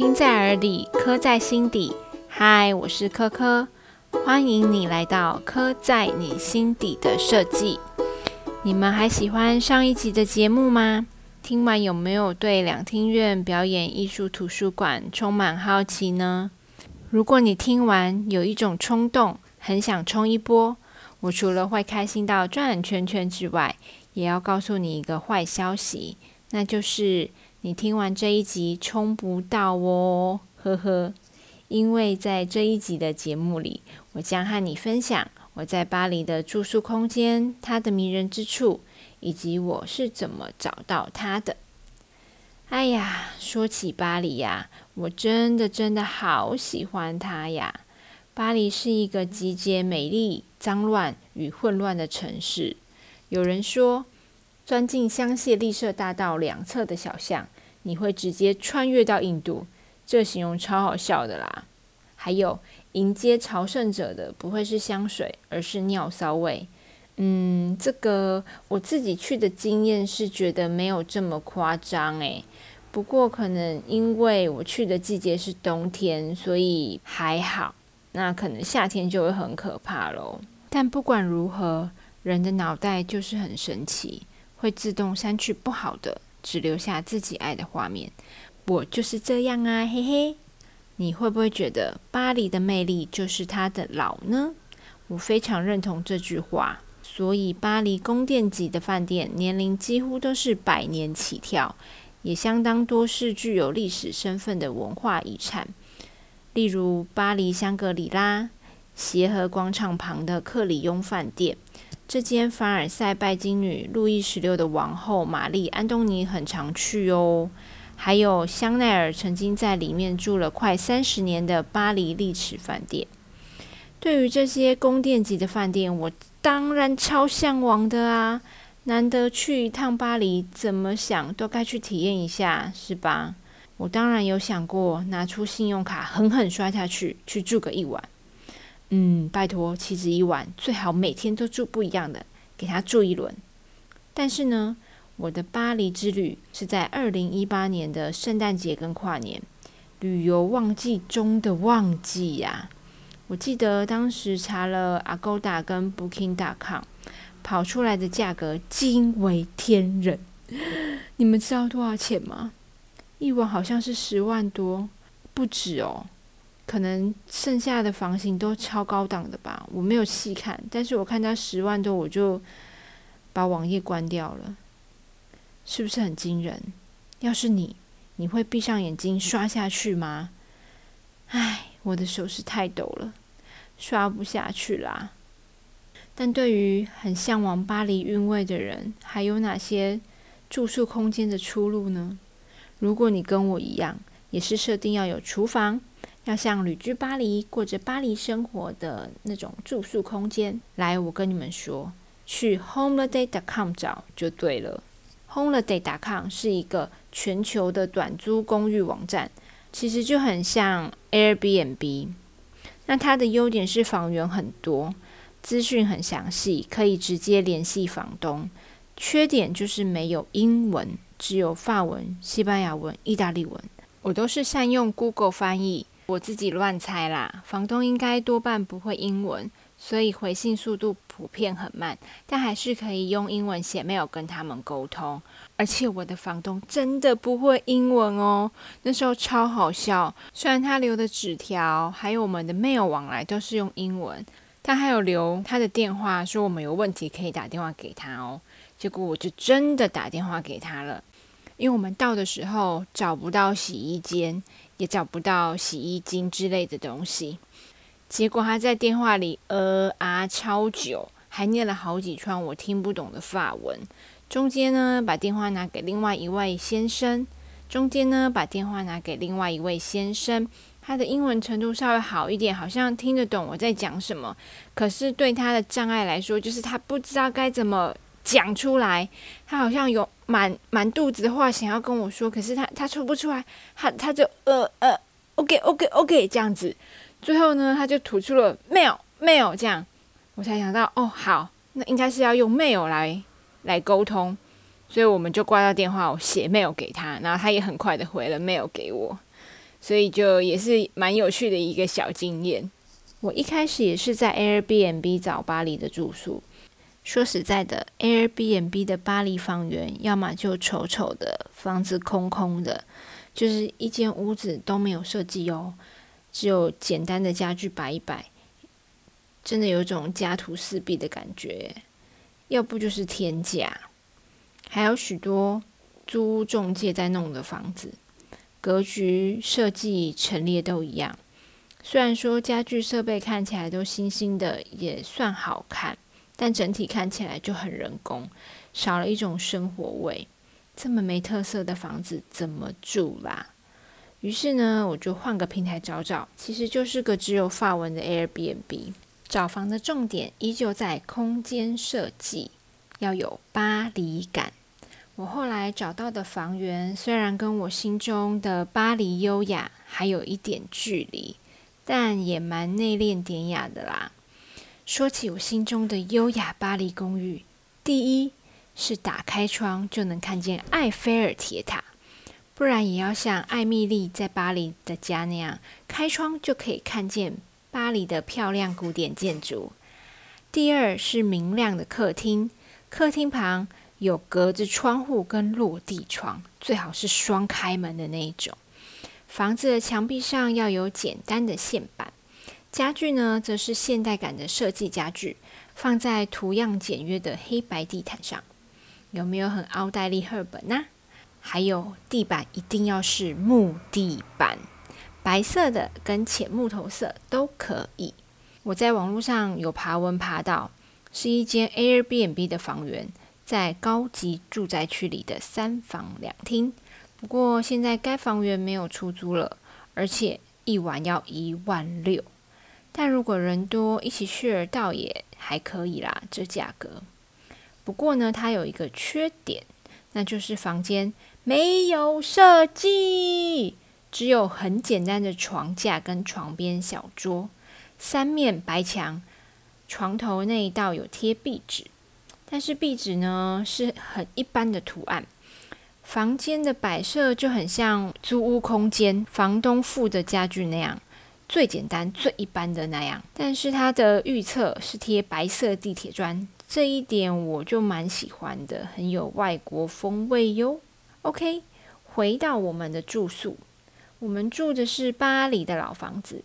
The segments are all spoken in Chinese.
听在耳里，刻在心底。嗨，我是科科，欢迎你来到刻在你心底的设计。你们还喜欢上一集的节目吗？听完有没有对两厅院表演艺术图书馆充满好奇呢？如果你听完有一种冲动，很想冲一波，我除了会开心到转圈圈之外，也要告诉你一个坏消息，那就是你听完这一集冲不到哦，呵呵。因为在这一集的节目里，我将和你分享我在巴黎的住宿空间，它的迷人之处，以及我是怎么找到它的。哎呀，说起巴黎呀，我真的真的好喜欢它呀！巴黎是一个集结美丽、脏乱与混乱的城市。有人说，钻进香榭丽舍大道两侧的小巷，你会直接穿越到印度。这形容超好笑的啦！还有迎接朝圣者的不会是香水，而是尿骚味。嗯，这个我自己去的经验是觉得没有这么夸张诶。不过可能因为我去的季节是冬天，所以还好。那可能夏天就会很可怕喽。但不管如何，人的脑袋就是很神奇，会自动删去不好的，只留下自己爱的画面。我就是这样啊，嘿嘿。你会不会觉得巴黎的魅力就是它的老呢？我非常认同这句话。所以巴黎宫殿级的饭店年龄几乎都是百年起跳，也相当多是具有历史身份的文化遗产。例如巴黎香格里拉、协和广场旁的克里雍饭店，这间凡尔赛拜金女路易十六的王后玛丽安东尼很常去哦。还有香奈儿曾经在里面住了快三十年的巴黎丽池饭店。对于这些宫殿级的饭店，我当然超向往的啊！难得去一趟巴黎，怎么想都该去体验一下，是吧？我当然有想过拿出信用卡狠狠刷下去，去住个一晚。嗯，拜托，岂止一晚，最好每天都住不一样的，给他住一轮。但是呢？我的巴黎之旅是在二零一八年的圣诞节跟跨年，旅游旺季中的旺季呀！我记得当时查了 Agoda 跟 Booking.com，跑出来的价格惊为天人。你们知道多少钱吗？一晚好像是十万多，不止哦。可能剩下的房型都超高档的吧，我没有细看，但是我看到十万多，我就把网页关掉了。是不是很惊人？要是你，你会闭上眼睛刷下去吗？唉，我的手是太抖了，刷不下去啦。但对于很向往巴黎韵味的人，还有哪些住宿空间的出路呢？如果你跟我一样，也是设定要有厨房，要像旅居巴黎、过着巴黎生活的那种住宿空间，来，我跟你们说，去 HomeDay.com 找就对了。Holiday.com 是一个全球的短租公寓网站，其实就很像 Airbnb。那它的优点是房源很多，资讯很详细，可以直接联系房东。缺点就是没有英文，只有法文、西班牙文、意大利文。我都是善用 Google 翻译，我自己乱猜啦。房东应该多半不会英文。所以回信速度普遍很慢，但还是可以用英文写 mail 跟他们沟通。而且我的房东真的不会英文哦，那时候超好笑。虽然他留的纸条还有我们的 mail 往来都是用英文，他还有留他的电话，说我们有问题可以打电话给他哦。结果我就真的打电话给他了，因为我们到的时候找不到洗衣间，也找不到洗衣精之类的东西。结果他在电话里呃啊超久，还念了好几串我听不懂的法文。中间呢，把电话拿给另外一位先生。中间呢，把电话拿给另外一位先生。他的英文程度稍微好一点，好像听得懂我在讲什么。可是对他的障碍来说，就是他不知道该怎么讲出来。他好像有满满肚子的话想要跟我说，可是他他说不出来。他他就呃呃，OK OK OK 这样子。最后呢，他就吐出了 mail mail 这样，我才想到哦，好，那应该是要用 mail 来来沟通，所以我们就挂掉电话，我写 mail 给他，然后他也很快的回了 mail 给我。所以就也是蛮有趣的一个小经验。我一开始也是在 Airbnb 找巴黎的住宿。说实在的，Airbnb 的巴黎房源，要么就丑丑的房子空空的，就是一间屋子都没有设计哦，只有简单的家具摆一摆，真的有种家徒四壁的感觉。要不就是天价，还有许多租屋中介在弄的房子，格局设计陈列都一样。虽然说家具设备看起来都新新的，也算好看。但整体看起来就很人工，少了一种生活味。这么没特色的房子怎么住啦？于是呢，我就换个平台找找，其实就是个只有发文的 Airbnb。找房的重点依旧在空间设计，要有巴黎感。我后来找到的房源，虽然跟我心中的巴黎优雅还有一点距离，但也蛮内敛典雅的啦。说起我心中的优雅巴黎公寓，第一是打开窗就能看见埃菲尔铁塔，不然也要像艾米丽在巴黎的家那样，开窗就可以看见巴黎的漂亮古典建筑。第二是明亮的客厅，客厅旁有隔着窗户跟落地窗，最好是双开门的那一种。房子的墙壁上要有简单的线板。家具呢，则是现代感的设计家具，放在图样简约的黑白地毯上，有没有很奥黛丽·赫本呢？还有地板一定要是木地板，白色的跟浅木头色都可以。我在网络上有爬文爬到，是一间 Airbnb 的房源，在高级住宅区里的三房两厅，不过现在该房源没有出租了，而且一晚要一万六。但如果人多一起去，倒也还可以啦，这价格。不过呢，它有一个缺点，那就是房间没有设计，只有很简单的床架跟床边小桌，三面白墙，床头那一道有贴壁纸，但是壁纸呢是很一般的图案。房间的摆设就很像租屋空间房东付的家具那样。最简单、最一般的那样，但是它的预测是贴白色地铁砖，这一点我就蛮喜欢的，很有外国风味哟。OK，回到我们的住宿，我们住的是巴黎的老房子，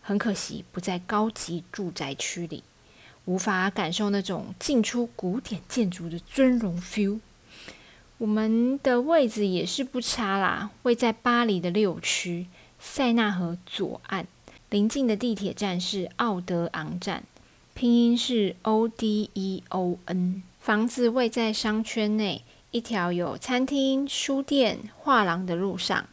很可惜不在高级住宅区里，无法感受那种进出古典建筑的尊荣 feel。我们的位置也是不差啦，位在巴黎的六区塞纳河左岸。临近的地铁站是奥德昂站，拼音是 O D E O N。房子位在商圈内，一条有餐厅、书店、画廊的路上。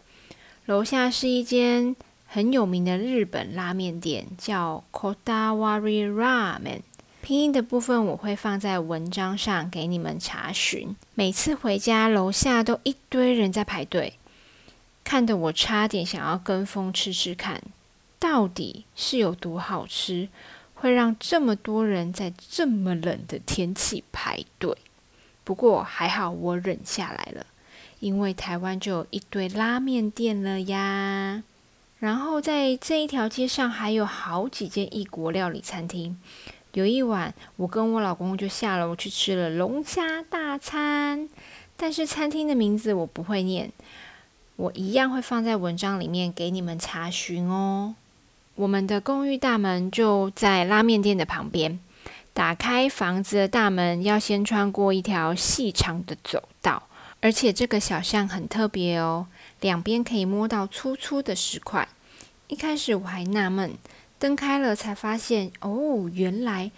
楼下是一间很有名的日本拉面店，叫 Kodawari Ramen。拼音的部分我会放在文章上给你们查询。每次回家，楼下都一堆人在排队，看得我差点想要跟风吃吃看。到底是有多好吃，会让这么多人在这么冷的天气排队？不过还好我忍下来了，因为台湾就有一堆拉面店了呀。然后在这一条街上还有好几间异国料理餐厅。有一晚，我跟我老公就下楼去吃了龙虾大餐，但是餐厅的名字我不会念，我一样会放在文章里面给你们查询哦。我们的公寓大门就在拉面店的旁边。打开房子的大门，要先穿过一条细长的走道，而且这个小巷很特别哦，两边可以摸到粗粗的石块。一开始我还纳闷，灯开了才发现，哦，原来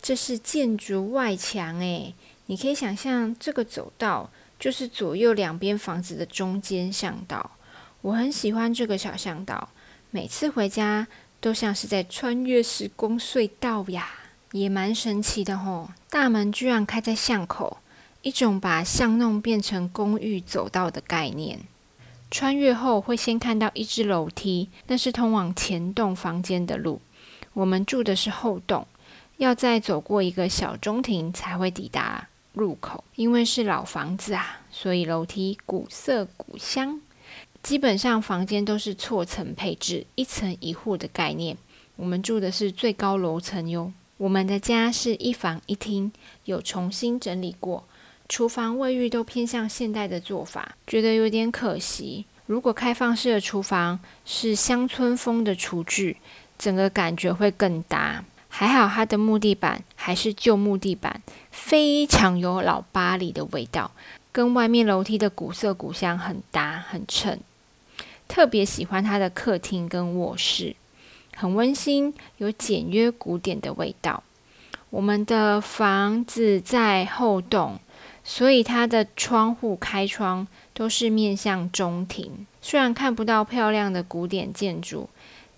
这是建筑外墙诶。你可以想象，这个走道就是左右两边房子的中间巷道。我很喜欢这个小巷道，每次回家。都像是在穿越时光隧道呀，也蛮神奇的吼。大门居然开在巷口，一种把巷弄变成公寓走道的概念。穿越后会先看到一只楼梯，那是通往前栋房间的路。我们住的是后栋，要再走过一个小中庭才会抵达入口。因为是老房子啊，所以楼梯古色古香。基本上房间都是错层配置，一层一户的概念。我们住的是最高楼层哟。我们的家是一房一厅，有重新整理过，厨房、卫浴都偏向现代的做法，觉得有点可惜。如果开放式的厨房是乡村风的厨具，整个感觉会更搭。还好它的木地板还是旧木地板，非常有老巴黎的味道，跟外面楼梯的古色古香很搭，很衬。特别喜欢它的客厅跟卧室，很温馨，有简约古典的味道。我们的房子在后栋，所以它的窗户开窗都是面向中庭。虽然看不到漂亮的古典建筑，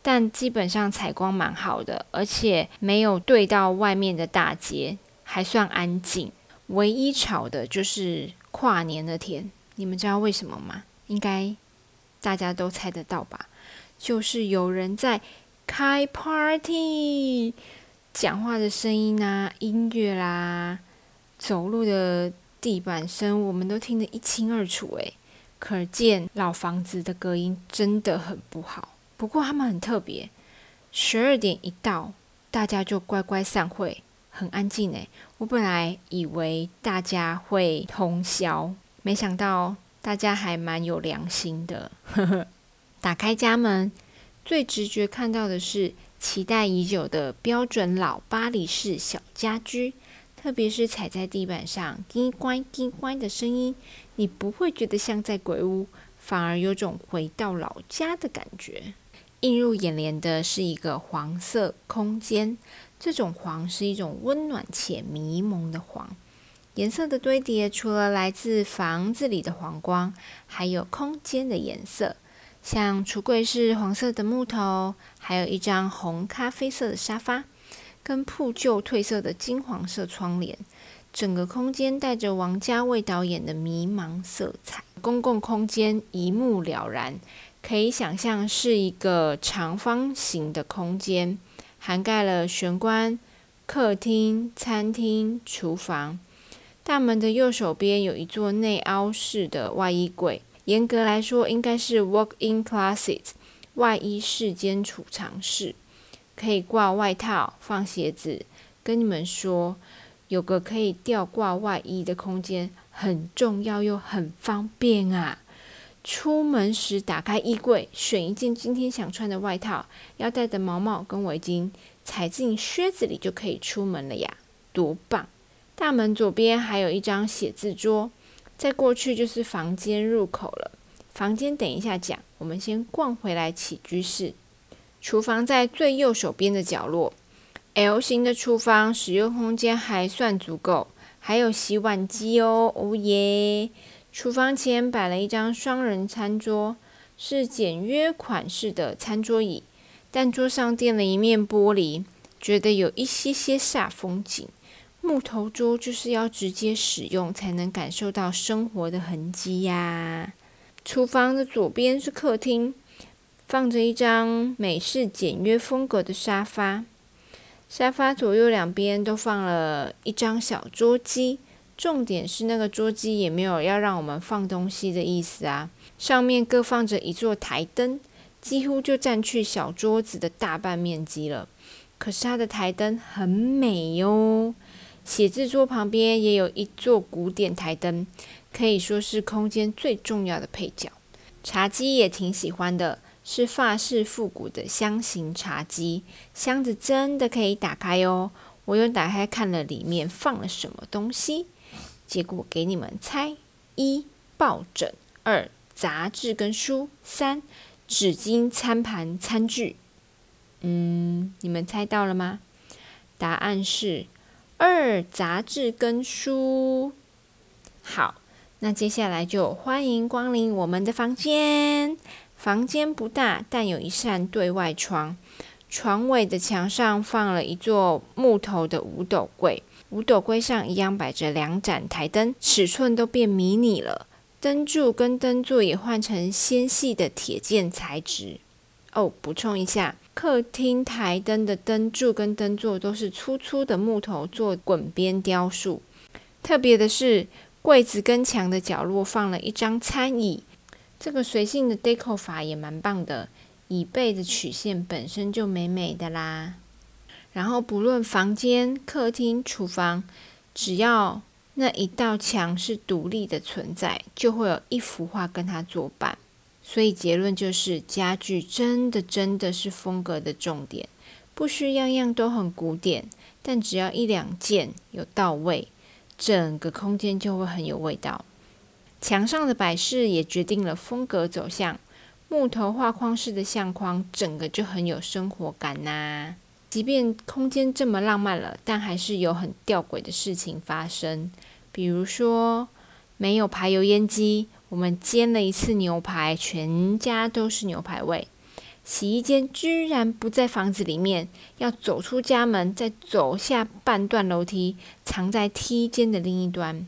但基本上采光蛮好的，而且没有对到外面的大街，还算安静。唯一吵的就是跨年那天，你们知道为什么吗？应该。大家都猜得到吧？就是有人在开 party，讲话的声音啊，音乐啦，走路的地板声，我们都听得一清二楚。诶，可见老房子的隔音真的很不好。不过他们很特别，十二点一到，大家就乖乖散会，很安静。诶，我本来以为大家会通宵，没想到。大家还蛮有良心的，打开家门，最直觉看到的是期待已久的标准老巴黎式小家居，特别是踩在地板上“叽乖叽乖”的声音，你不会觉得像在鬼屋，反而有种回到老家的感觉。映入眼帘的是一个黄色空间，这种黄是一种温暖且迷蒙的黄。颜色的堆叠，除了来自房子里的黄光，还有空间的颜色。像橱柜是黄色的木头，还有一张红咖啡色的沙发，跟铺旧褪色的金黄色窗帘。整个空间带着王家卫导演的迷茫色彩。公共空间一目了然，可以想象是一个长方形的空间，涵盖了玄关、客厅、餐厅、厨房。大门的右手边有一座内凹式的外衣柜，严格来说应该是 walk-in closet 外衣室兼储藏室，可以挂外套、放鞋子。跟你们说，有个可以吊挂外衣的空间很重要又很方便啊！出门时打开衣柜，选一件今天想穿的外套，要戴的毛毛跟围巾，踩进靴子里就可以出门了呀，多棒！大门左边还有一张写字桌，再过去就是房间入口了。房间等一下讲，我们先逛回来起居室。厨房在最右手边的角落，L 型的厨房使用空间还算足够，还有洗碗机哦，哦耶！厨房前摆了一张双人餐桌，是简约款式的餐桌椅，但桌上垫了一面玻璃，觉得有一些些煞风景。木头桌就是要直接使用，才能感受到生活的痕迹呀。厨房的左边是客厅，放着一张美式简约风格的沙发，沙发左右两边都放了一张小桌机。重点是那个桌机也没有要让我们放东西的意思啊，上面各放着一座台灯，几乎就占去小桌子的大半面积了。可是它的台灯很美哟。写字桌旁边也有一座古典台灯，可以说是空间最重要的配角。茶几也挺喜欢的，是法式复古的箱型茶几，箱子真的可以打开哦。我又打开看了里面放了什么东西，结果给你们猜：一抱枕，二杂志跟书，三纸巾、餐盘、餐具。嗯，你们猜到了吗？答案是。二杂志跟书，好，那接下来就欢迎光临我们的房间。房间不大，但有一扇对外窗。床尾的墙上放了一座木头的五斗柜，五斗柜上一样摆着两盏台灯，尺寸都变迷你了。灯柱跟灯座也换成纤细的铁件材质。哦，补充一下。客厅台灯的灯柱跟灯座都是粗粗的木头做滚边雕塑。特别的是，柜子跟墙的角落放了一张餐椅，这个随性的 deco 法也蛮棒的，椅背的曲线本身就美美的啦。然后不论房间、客厅、厨房，只要那一道墙是独立的存在，就会有一幅画跟它作伴。所以结论就是，家具真的真的是风格的重点，不需样样都很古典，但只要一两件有到位，整个空间就会很有味道。墙上的摆饰也决定了风格走向，木头画框式的相框，整个就很有生活感呐。即便空间这么浪漫了，但还是有很吊诡的事情发生。比如说，没有排油烟机，我们煎了一次牛排，全家都是牛排味。洗衣间居然不在房子里面，要走出家门，再走下半段楼梯，藏在梯间的另一端。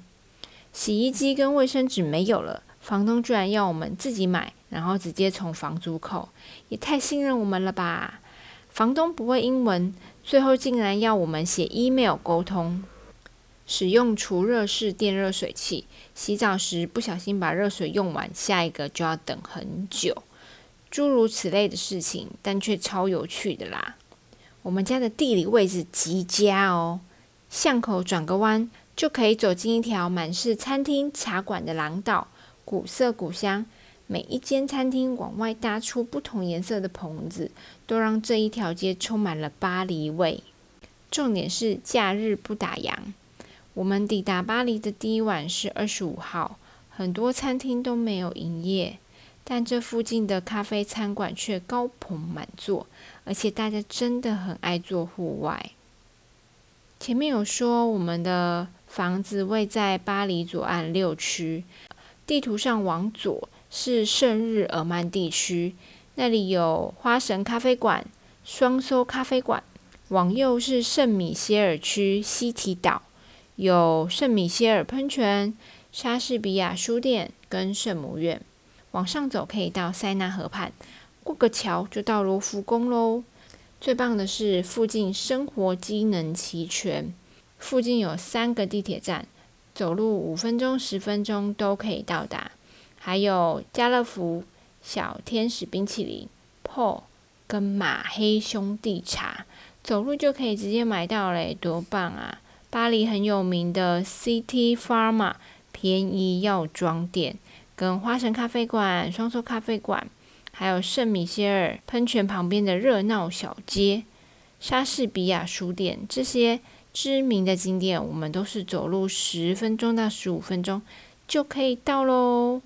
洗衣机跟卫生纸没有了，房东居然要我们自己买，然后直接从房租扣，也太信任我们了吧！房东不会英文，最后竟然要我们写 email 沟通。使用除热式电热水器，洗澡时不小心把热水用完，下一个就要等很久。诸如此类的事情，但却超有趣的啦。我们家的地理位置极佳哦，巷口转个弯就可以走进一条满是餐厅茶馆的廊道，古色古香。每一间餐厅往外搭出不同颜色的棚子，都让这一条街充满了巴黎味。重点是假日不打烊。我们抵达巴黎的第一晚是二十五号，很多餐厅都没有营业，但这附近的咖啡餐馆却高朋满座，而且大家真的很爱做户外。前面有说我们的房子位在巴黎左岸六区，地图上往左。是圣日耳曼地区，那里有花神咖啡馆、双艘咖啡馆。往右是圣米歇尔区西提岛，有圣米歇尔喷泉、莎士比亚书店跟圣母院。往上走可以到塞纳河畔，过个桥就到罗浮宫喽。最棒的是附近生活机能齐全，附近有三个地铁站，走路五分钟、十分钟都可以到达。还有家乐福、小天使冰淇淋、PO 跟马黑兄弟茶，走路就可以直接买到嘞，多棒啊！巴黎很有名的 City Pharma 便宜药妆店，跟花神咖啡馆、双寿咖啡馆，还有圣米歇尔喷泉旁边的热闹小街、莎士比亚书店，这些知名的景点，我们都是走路十分钟到十五分钟就可以到喽。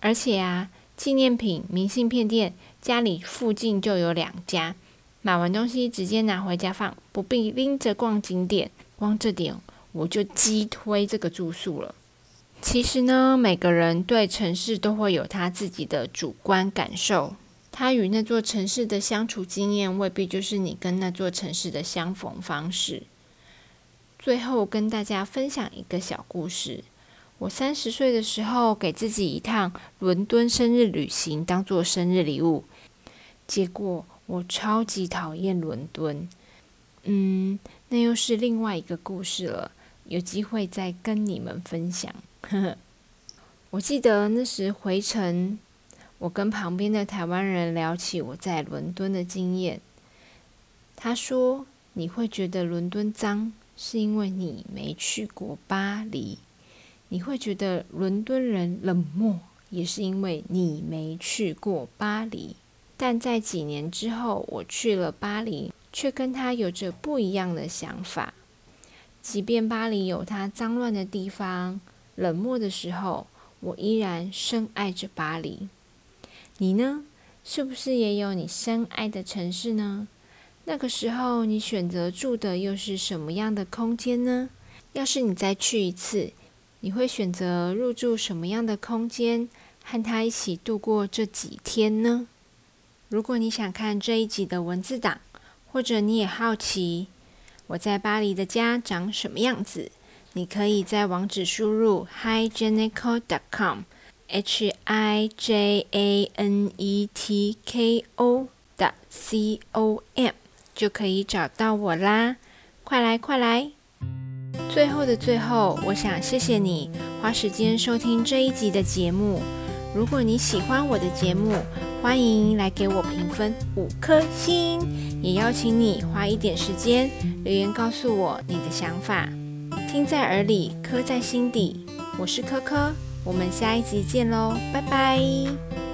而且啊，纪念品、明信片店家里附近就有两家，买完东西直接拿回家放，不必拎着逛景点。光这点我就激推这个住宿了。其实呢，每个人对城市都会有他自己的主观感受，他与那座城市的相处经验未必就是你跟那座城市的相逢方式。最后跟大家分享一个小故事。我三十岁的时候，给自己一趟伦敦生日旅行当做生日礼物，结果我超级讨厌伦敦。嗯，那又是另外一个故事了，有机会再跟你们分享。我记得那时回程，我跟旁边的台湾人聊起我在伦敦的经验，他说：“你会觉得伦敦脏，是因为你没去过巴黎。”你会觉得伦敦人冷漠，也是因为你没去过巴黎。但在几年之后，我去了巴黎，却跟他有着不一样的想法。即便巴黎有它脏乱的地方、冷漠的时候，我依然深爱着巴黎。你呢？是不是也有你深爱的城市呢？那个时候，你选择住的又是什么样的空间呢？要是你再去一次，你会选择入住什么样的空间，和他一起度过这几天呢？如果你想看这一集的文字档，或者你也好奇我在巴黎的家长什么样子，你可以在网址输入 hijanico.com，h i j a n e t k o. dot c o m 就可以找到我啦！快来，快来！最后的最后，我想谢谢你花时间收听这一集的节目。如果你喜欢我的节目，欢迎来给我评分五颗星，也邀请你花一点时间留言告诉我你的想法。听在耳里，刻在心底。我是科科，我们下一集见喽，拜拜。